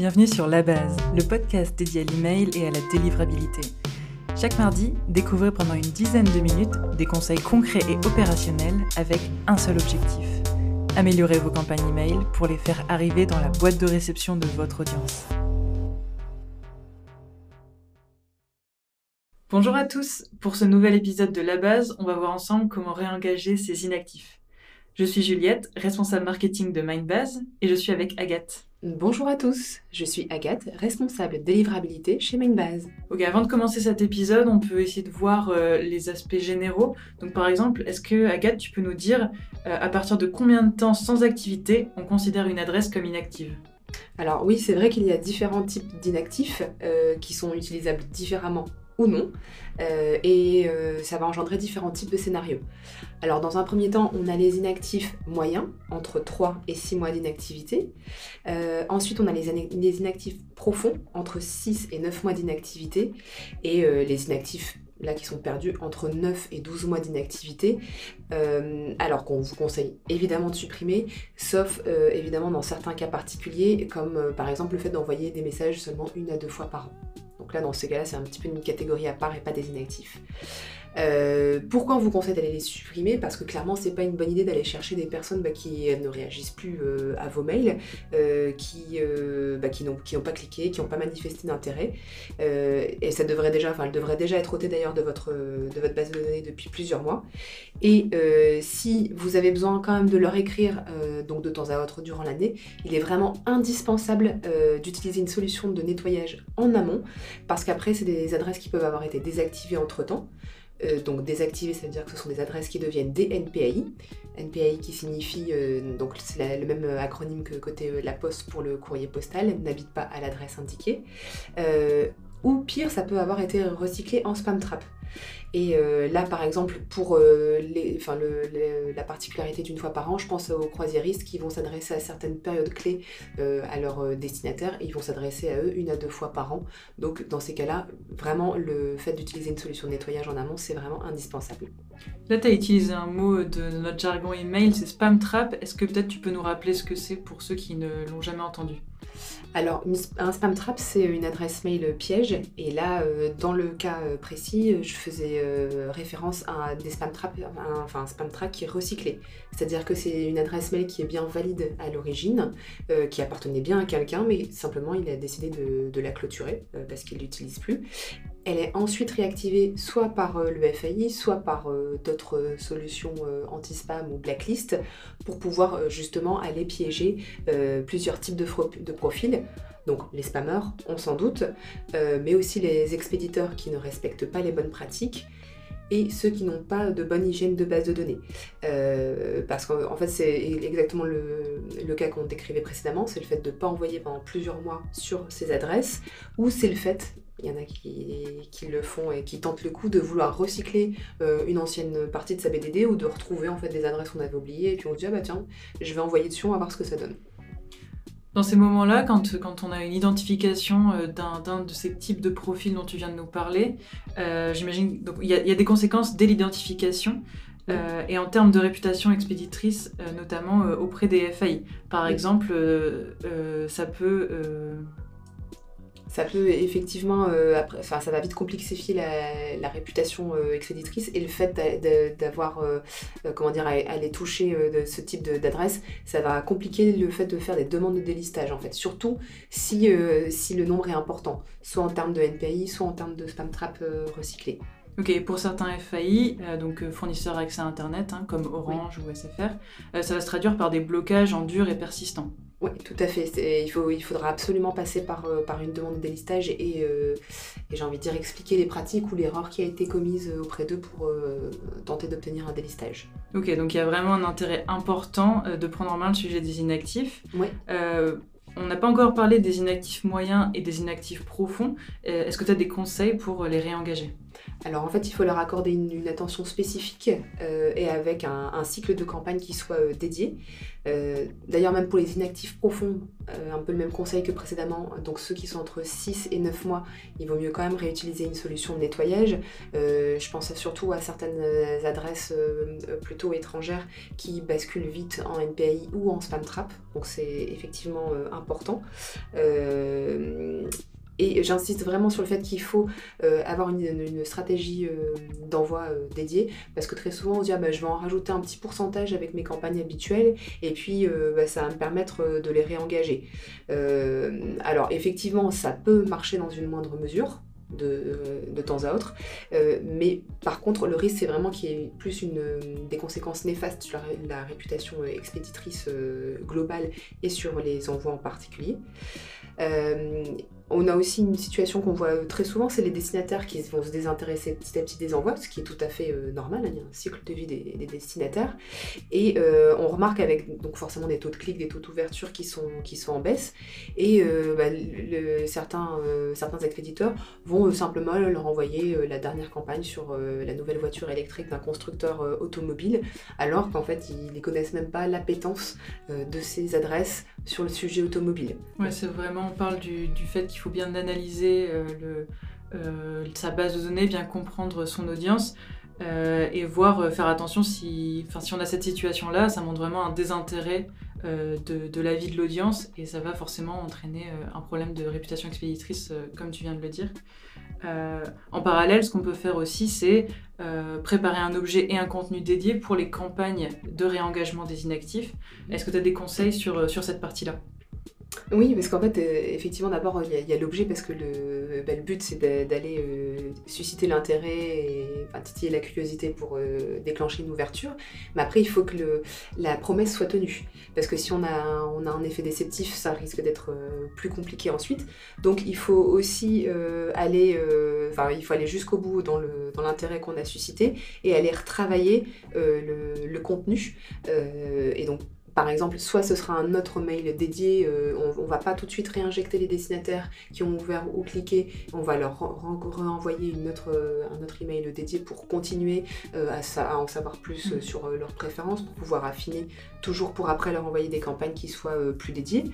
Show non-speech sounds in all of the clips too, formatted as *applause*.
Bienvenue sur La Base, le podcast dédié à l'email et à la délivrabilité. Chaque mardi, découvrez pendant une dizaine de minutes des conseils concrets et opérationnels avec un seul objectif. Améliorer vos campagnes email pour les faire arriver dans la boîte de réception de votre audience. Bonjour à tous, pour ce nouvel épisode de La Base, on va voir ensemble comment réengager ces inactifs. Je suis Juliette, responsable marketing de Mindbase, et je suis avec Agathe. Bonjour à tous, je suis Agathe, responsable délivrabilité chez Mindbase. Ok, avant de commencer cet épisode, on peut essayer de voir euh, les aspects généraux. Donc par exemple, est-ce que Agathe, tu peux nous dire euh, à partir de combien de temps sans activité on considère une adresse comme inactive? Alors oui, c'est vrai qu'il y a différents types d'inactifs euh, qui sont utilisables différemment non. Euh, et euh, ça va engendrer différents types de scénarios. Alors dans un premier temps, on a les inactifs moyens, entre 3 et 6 mois d'inactivité. Euh, ensuite, on a les, inactifs profonds, entre 6 et 9 mois d'inactivité. Et les inactifs là qui sont perdus entre 9 et 12 mois d'inactivité, alors qu'on vous conseille évidemment de supprimer, sauf évidemment dans certains cas particuliers, comme par exemple le fait d'envoyer des messages seulement une à deux fois par an. Donc là, dans ces cas-là, c'est un petit peu une catégorie à part et pas des inactifs. Euh, pourquoi on vous conseille d'aller les supprimer? Parce que clairement, c'est pas une bonne idée d'aller chercher des personnes bah, qui ne réagissent plus euh, à vos mails, euh, qui, bah, qui n'ont pas cliqué, qui n'ont pas manifesté d'intérêt. et ça devrait déjà, enfin, elle devrait déjà être ôtée d'ailleurs de votre, de votre base de données depuis plusieurs mois. Et si vous avez besoin quand même de leur écrire, donc de temps à autre durant l'année, il est vraiment indispensable d'utiliser une solution de nettoyage en amont, parce qu'après, c'est des adresses qui peuvent avoir été désactivées entre temps. Euh, donc désactiver, ça veut dire que ce sont des adresses qui deviennent des NPAI. NPAI qui signifie, euh, donc c'est le même acronyme que côté euh, la poste pour le courrier postal, n'habite pas à l'adresse indiquée. Ou pire, ça peut avoir été recyclé en spam trap. Et euh, là, par exemple, pour euh, la particularité d'une fois par an, je pense aux croisiéristes qui vont s'adresser à certaines périodes clés euh, à leurs destinataires ils vont s'adresser à eux une à deux fois par an. Donc, dans ces cas-là, vraiment, le fait d'utiliser une solution de nettoyage en amont, c'est vraiment indispensable. Là, tu as utilisé un mot de notre jargon email, c'est spam trap. Est-ce que peut-être tu peux nous rappeler ce que c'est pour ceux qui ne l'ont jamais entendu? Alors, un spam trap, c'est une adresse mail piège. Et là, euh, dans le cas euh, précis, je faisais euh, référence à des spam traps, enfin un spam trap qui est recyclé. C'est-à-dire que c'est une adresse mail qui est bien valide à l'origine, qui appartenait bien à quelqu'un, mais simplement il a décidé de, la clôturer parce qu'il l'utilise plus. Elle est ensuite réactivée soit par le FAI, soit par d'autres solutions anti-spam ou blacklist pour pouvoir justement aller piéger plusieurs types de, profils. Donc les spammers, on s'en doute, euh, mais aussi les expéditeurs qui ne respectent pas les bonnes pratiques et ceux qui n'ont pas de bonne hygiène de base de données. Euh, parce qu'en fait, c'est exactement le, cas qu'on décrivait précédemment, c'est le fait de ne pas envoyer pendant plusieurs mois sur ces adresses, ou c'est le fait, il y en a qui, le font et qui tentent le coup de vouloir recycler euh, une ancienne partie de sa BDD ou de retrouver en fait des adresses qu'on avait oubliées et puis on se dit ah bah tiens, je vais envoyer dessus, on va voir ce que ça donne. Dans ces moments-là, quand, quand, on a une identification euh, d'un de ces types de profils dont tu viens de nous parler, euh, j'imagine il y, y, a des conséquences dès l'identification. Euh, et en termes de réputation expéditrice, notamment auprès des FAI. Par exemple, ça peut ça peut effectivement, euh, enfin, ça va vite complexifier la, réputation euh, expéditrice et le fait d'avoir, euh, comment dire, à, aller toucher de ce type d'adresse, ça va compliquer le fait de faire des demandes de délistage en fait, surtout si, si le nombre est important, soit en termes de NPI, soit en termes de spam trap recyclé. Ok, pour certains FAI, donc fournisseurs accès à Internet, hein, comme Orange ou SFR, ça va se traduire par des blocages en dur et persistants. Oui, tout à fait. Il, faut, il faudra absolument passer par, euh, par une demande de délistage euh, et, j'ai envie de dire expliquer les pratiques ou l'erreur qui a été commise auprès d'eux pour euh, tenter d'obtenir un délistage. Ok, donc il y a vraiment un intérêt important de prendre en main le sujet des inactifs. Oui. on n'a pas encore parlé des inactifs moyens et des inactifs profonds. Est-ce que tu as des conseils pour les réengager? Alors en fait, il faut leur accorder une, attention spécifique euh, et avec un, cycle de campagne qui soit euh, dédié. Euh, d'ailleurs, même pour les inactifs profonds, un peu le même conseil que précédemment. Donc ceux qui sont entre 6 et 9 mois, il vaut mieux quand même réutiliser une solution de nettoyage. je pense surtout à certaines adresses plutôt étrangères qui basculent vite en NPI ou en spam trap. Donc c'est effectivement important. Et j'insiste vraiment sur le fait qu'il faut euh, avoir une, stratégie euh, d'envoi euh, dédiée, parce que très souvent on se dit ah, bah, je vais en rajouter un petit pourcentage avec mes campagnes habituelles, et puis bah, ça va me permettre de les réengager. alors effectivement, ça peut marcher dans une moindre mesure, de, temps à autre. mais par contre, le risque, c'est vraiment qu'il y ait plus une, des conséquences néfastes sur la, réputation expéditrice globale et sur les envois en particulier. On a aussi une situation qu'on voit très souvent, c'est les destinataires qui vont se désintéresser petit à petit des envois, ce qui est tout à fait euh, normal, hein, il y a un cycle de vie des, destinataires. Et euh, on remarque avec donc forcément des taux de clic, des taux d'ouverture qui sont, qui sont en baisse. Et euh, bah, certains, certains expéditeurs vont simplement leur envoyer la dernière campagne sur la nouvelle voiture électrique d'un constructeur automobile, alors qu'en fait ils ne connaissent même pas l'appétence de ces adresses sur le sujet automobile. Ouais, c'est vraiment, on parle du, du fait qu'il faut bien analyser euh, euh, sa base de données, bien comprendre son audience. Euh, et voir, faire attention si, si on a cette situation-là, ça montre vraiment un désintérêt de, de, la vie de l'audience et ça va forcément entraîner un problème de réputation expéditrice, comme tu viens de le dire. en parallèle, ce qu'on peut faire aussi, c'est préparer un objet et un contenu dédié pour les campagnes de réengagement des inactifs. Est-ce que tu as des conseils sur, sur cette partie-là? Oui, parce qu'en fait, euh, effectivement, d'abord, il y, a, l'objet, parce que le, bah, but, c'est d'aller euh, susciter l'intérêt et titiller la curiosité pour euh, déclencher une ouverture. Mais après, il faut que le, la promesse soit tenue. Parce que si on a, on a un effet déceptif, ça risque d'être plus compliqué ensuite. Donc, il faut aussi aller, il faut aller jusqu'au bout dans l'intérêt qu'on a suscité et aller retravailler le, le, contenu. et donc, par exemple, soit ce sera un autre mail dédié, euh, on, ne va pas tout de suite réinjecter les destinataires qui ont ouvert ou cliqué, on va leur renvoyer euh, un autre email dédié pour continuer euh, à, en savoir plus sur leurs préférences, pour pouvoir affiner toujours pour après leur envoyer des campagnes qui soient plus dédiées.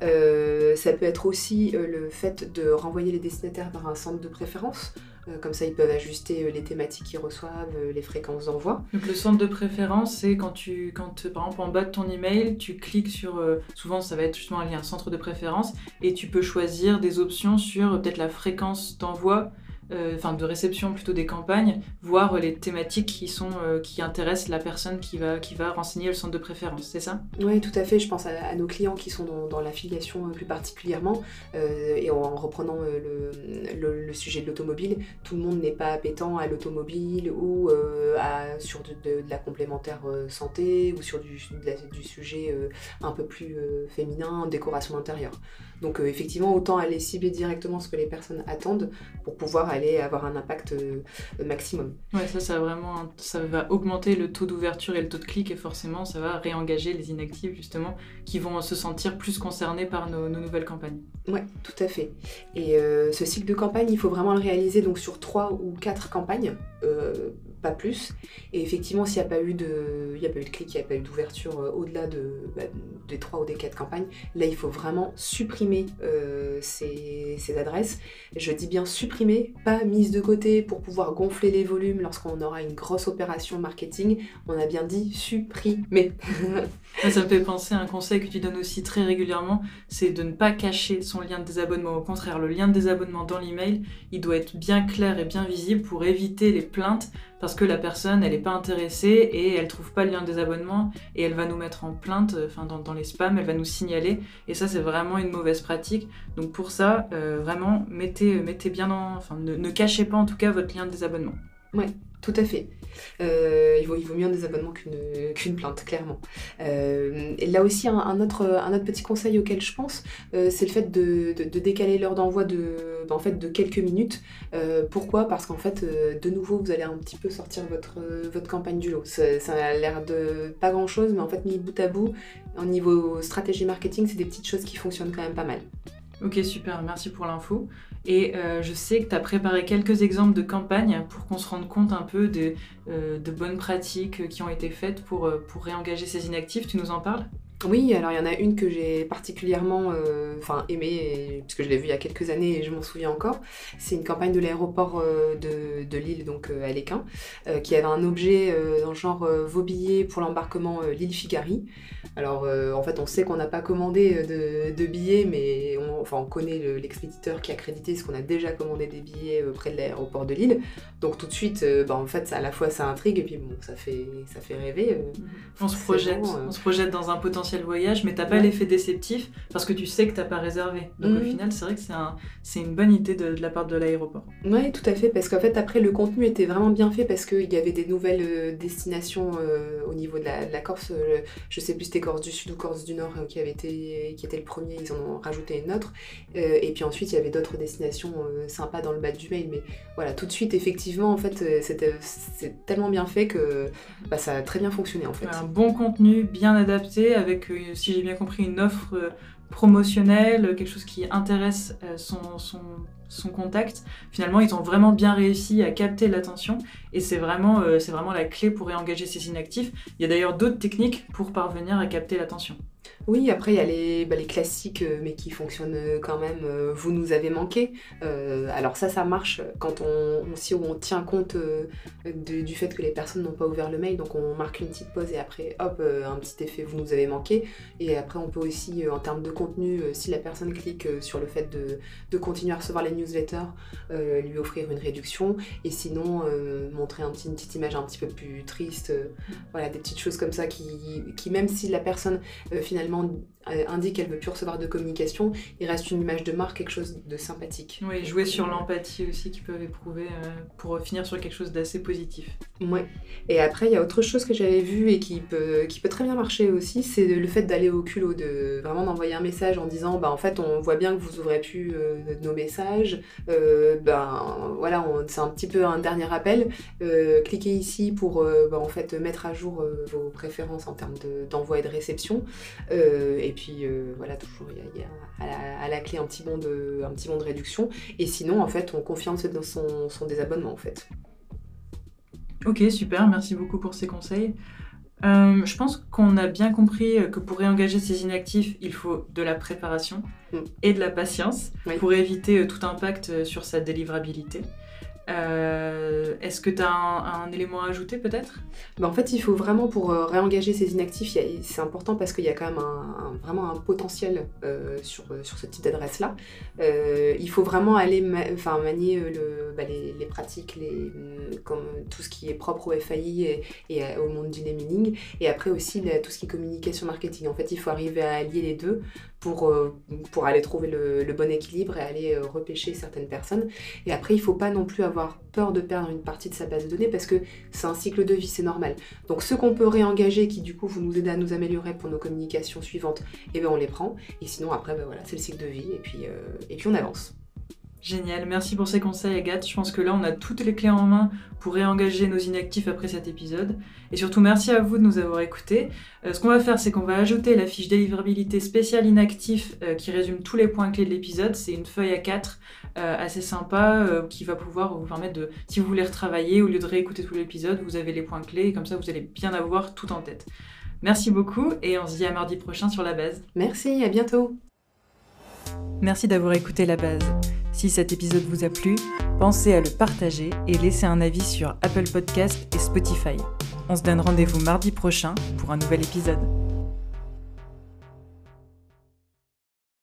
ça peut être aussi le fait de renvoyer les destinataires vers un centre de préférence. Euh, comme ça, ils peuvent ajuster euh, les thématiques qu'ils reçoivent, euh, les fréquences d'envoi. Donc le centre de préférence, c'est quand tu, quand par exemple en bas de ton email, tu cliques sur, souvent ça va être justement un lien centre de préférence, et tu peux choisir des options sur peut-être la fréquence d'envoi enfin de réception plutôt des campagnes, voir les thématiques qui sont euh, qui intéressent la personne qui va qui va renseigner le centre de préférence, c'est ça? Oui, tout à fait. Je pense à, nos clients qui sont dans, l'affiliation euh, plus particulièrement et en, reprenant le, sujet de l'automobile, tout le monde n'est pas appétant à l'automobile ou à, sur de, la complémentaire santé ou sur du, du sujet un peu plus féminin, décoration intérieure. Donc effectivement, autant aller cibler directement ce que les personnes attendent pour pouvoir aller avoir un impact euh, maximum. Ouais, ça, ça, vraiment, ça va augmenter le taux d'ouverture et le taux de clic et forcément, ça va réengager les inactifs justement qui vont se sentir plus concernés par nos, nouvelles campagnes. Ouais, tout à fait. Et euh, ce cycle de campagne, il faut vraiment le réaliser donc sur trois ou quatre campagnes. Euh, pas plus. Et effectivement, s'il n'y a pas eu de, il y a pas eu de clic, il n'y a pas eu d'ouverture euh, au-delà de, bah, des trois ou des quatre campagnes, là, il faut vraiment supprimer euh, ces, adresses. Je dis bien supprimer, pas mise de côté pour pouvoir gonfler les volumes lorsqu'on aura une grosse opération marketing. On a bien dit supprimer. ça me fait penser à un conseil que tu donnes aussi très régulièrement, c'est de ne pas cacher son lien de désabonnement. Au contraire, le lien de désabonnement dans l'email, il doit être bien clair et bien visible pour éviter les plaintes parce que la personne, elle n'est pas intéressée et elle trouve pas le lien de désabonnement et elle va nous mettre en plainte, euh, enfin dans, les spams, elle va nous signaler et ça c'est vraiment une mauvaise pratique. Donc pour ça, euh, vraiment, mettez, mettez bien dans, enfin ne, ne, cachez pas en tout cas votre lien de désabonnement. Ouais, tout à fait. Euh, il, vaut, mieux un désabonnement qu'une *laughs* plainte, clairement. Euh, là aussi, un, autre, petit conseil auquel je pense, euh, c'est le fait de, décaler l'heure d'envoi de, en fait, de quelques minutes. pourquoi? Parce qu'en fait, de nouveau, vous allez un petit peu sortir votre, votre campagne du lot. Ça, ça a l'air de pas grand-chose, mais en fait, mis bout à bout, au niveau stratégie marketing, c'est des petites choses qui fonctionnent quand même pas mal. Ok, super, merci pour l'info. Et euh, je sais que tu as préparé quelques exemples de campagnes pour qu'on se rende compte un peu de, euh, bonnes pratiques qui ont été faites euh, pour réengager ces inactifs. Tu nous en parles? Oui, alors il y en a une que j'ai particulièrement euh, aimée, puisque je l'ai vue il y a quelques années et je m'en souviens encore. C'est une campagne de l'aéroport euh, de, de, Lille, donc euh, à Léquin, qui avait un objet dans le genre vos billets pour l'embarquement Lille-Figari. Alors en fait, on sait qu'on n'a pas commandé de, billets, mais on, enfin, on connaît l'expéditeur qui a crédité ce qu'on a déjà commandé des billets près de l'aéroport de Lille. Donc tout de suite, bah, en fait, ça, à la fois ça intrigue et puis bon, ça fait, ça fait rêver. on, se projette, on se projette dans un potentiel le voyage, mais t'as pas l'effet déceptif parce que tu sais que t'as pas réservé. Donc au mhm. final, c'est vrai que c'est un, une bonne idée de, la part de l'aéroport. Oui, tout à fait, parce qu'en fait, après, le contenu était vraiment bien fait parce qu'il y avait des nouvelles euh, destinations euh, au niveau de la, Corse. Euh, je sais plus c'était Corse du Sud ou Corse du Nord qui, avait été, qui était le premier, ils en ont rajouté une autre. et puis ensuite, il y avait d'autres destinations sympas dans le bas du mail. Mais voilà, tout de suite, effectivement, en fait, c'est tellement bien fait que bah, ça a très bien fonctionné en fait. Un bon contenu, bien adapté, avec si j'ai bien compris, une offre euh, promotionnelle, quelque chose qui intéresse euh, son, son, contact. Finalement, ils ont vraiment bien réussi à capter l'attention et c'est vraiment, euh, vraiment la clé pour réengager ces inactifs. Il y a d'ailleurs d'autres techniques pour parvenir à capter l'attention. Oui, après il y a les, bah, les classiques, euh, mais qui fonctionnent euh, quand même. Vous nous avez manqué. alors ça, ça marche quand on, aussi on tient compte du fait que les personnes n'ont pas ouvert le mail, donc on marque une petite pause et après, hop, un petit effet, vous nous avez manqué. Et après, on peut aussi, en termes de contenu, si la personne clique sur le fait de, continuer à recevoir les newsletters, lui offrir une réduction. Et sinon, montrer un petit, une petite image un petit peu plus triste. voilà, des petites choses comme ça qui, qui même si la personne finalement euh, indique qu'elle veut plus recevoir de communication, il reste une image de marque, quelque chose de sympathique. Oui, jouer sur l'empathie aussi qu'ils peuvent éprouver euh, pour finir sur quelque chose d'assez positif. Ouais. Et après, il y a autre chose que j'avais vu et qui peut, qui peut très bien marcher aussi, c'est le fait d'aller au culot, de vraiment d'envoyer un message en disant, bah en fait, on voit bien que vous ouvrez plus euh, nos messages, ben voilà, c'est un petit peu un dernier appel. cliquez ici pour bah, en fait mettre à jour vos préférences en termes d'envoi et de réception. et puis euh, voilà, toujours il y a, à, la, clé un petit, bon de, réduction. Et sinon, en fait, on confirme son, son désabonnement en fait. Ok, super, merci beaucoup pour ces conseils. Euh, je pense qu'on a bien compris que pour réengager ces inactifs, il faut de la préparation mm. et de la patience pour éviter euh, tout impact sur sa délivrabilité. Euh, est-ce que tu as un, élément à ajouter peut-être? Bah En fait, il faut vraiment pour euh, réengager ces inactifs, c'est important parce qu'il y a quand même vraiment un potentiel euh, sur, sur ce type d'adresse-là. il faut vraiment aller enfin, manier bah, les, pratiques, comme tout ce qui est propre au FAI et, au monde du naming, et après aussi tout ce qui est communication marketing. En fait, il faut arriver à allier les deux pour, pour aller trouver le, bon équilibre et aller repêcher certaines personnes. Et après, il ne faut pas non plus avoir peur de perdre une partie de sa base de données parce que c'est un cycle de vie, c'est normal. Donc ceux qu'on peut réengager qui du coup vous nous aider à nous améliorer pour nos communications suivantes, et eh ben on les prend. Et sinon après ben voilà, c'est le cycle de vie et puis, euh, et puis on avance. Génial, merci pour ces conseils Agathe. Je pense que là on a toutes les clés en main pour réengager nos inactifs après cet épisode. Et surtout merci à vous de nous avoir écoutés. Euh, ce qu'on va faire c'est qu'on va ajouter la fiche délivrabilité spéciale inactif euh, qui résume tous les points clés de l'épisode. C'est une feuille à 4 euh, assez sympa qui va pouvoir vous permettre de, si vous voulez retravailler, au lieu de réécouter tout l'épisode, vous avez les points clés et comme ça vous allez bien avoir tout en tête. Merci beaucoup et on se dit à mardi prochain sur la base. Merci, à bientôt. Merci d'avoir écouté la base. Si cet épisode vous a plu, pensez à le partager et laisser un avis sur Apple Podcast et Spotify. On se donne rendez-vous mardi prochain pour un nouvel épisode.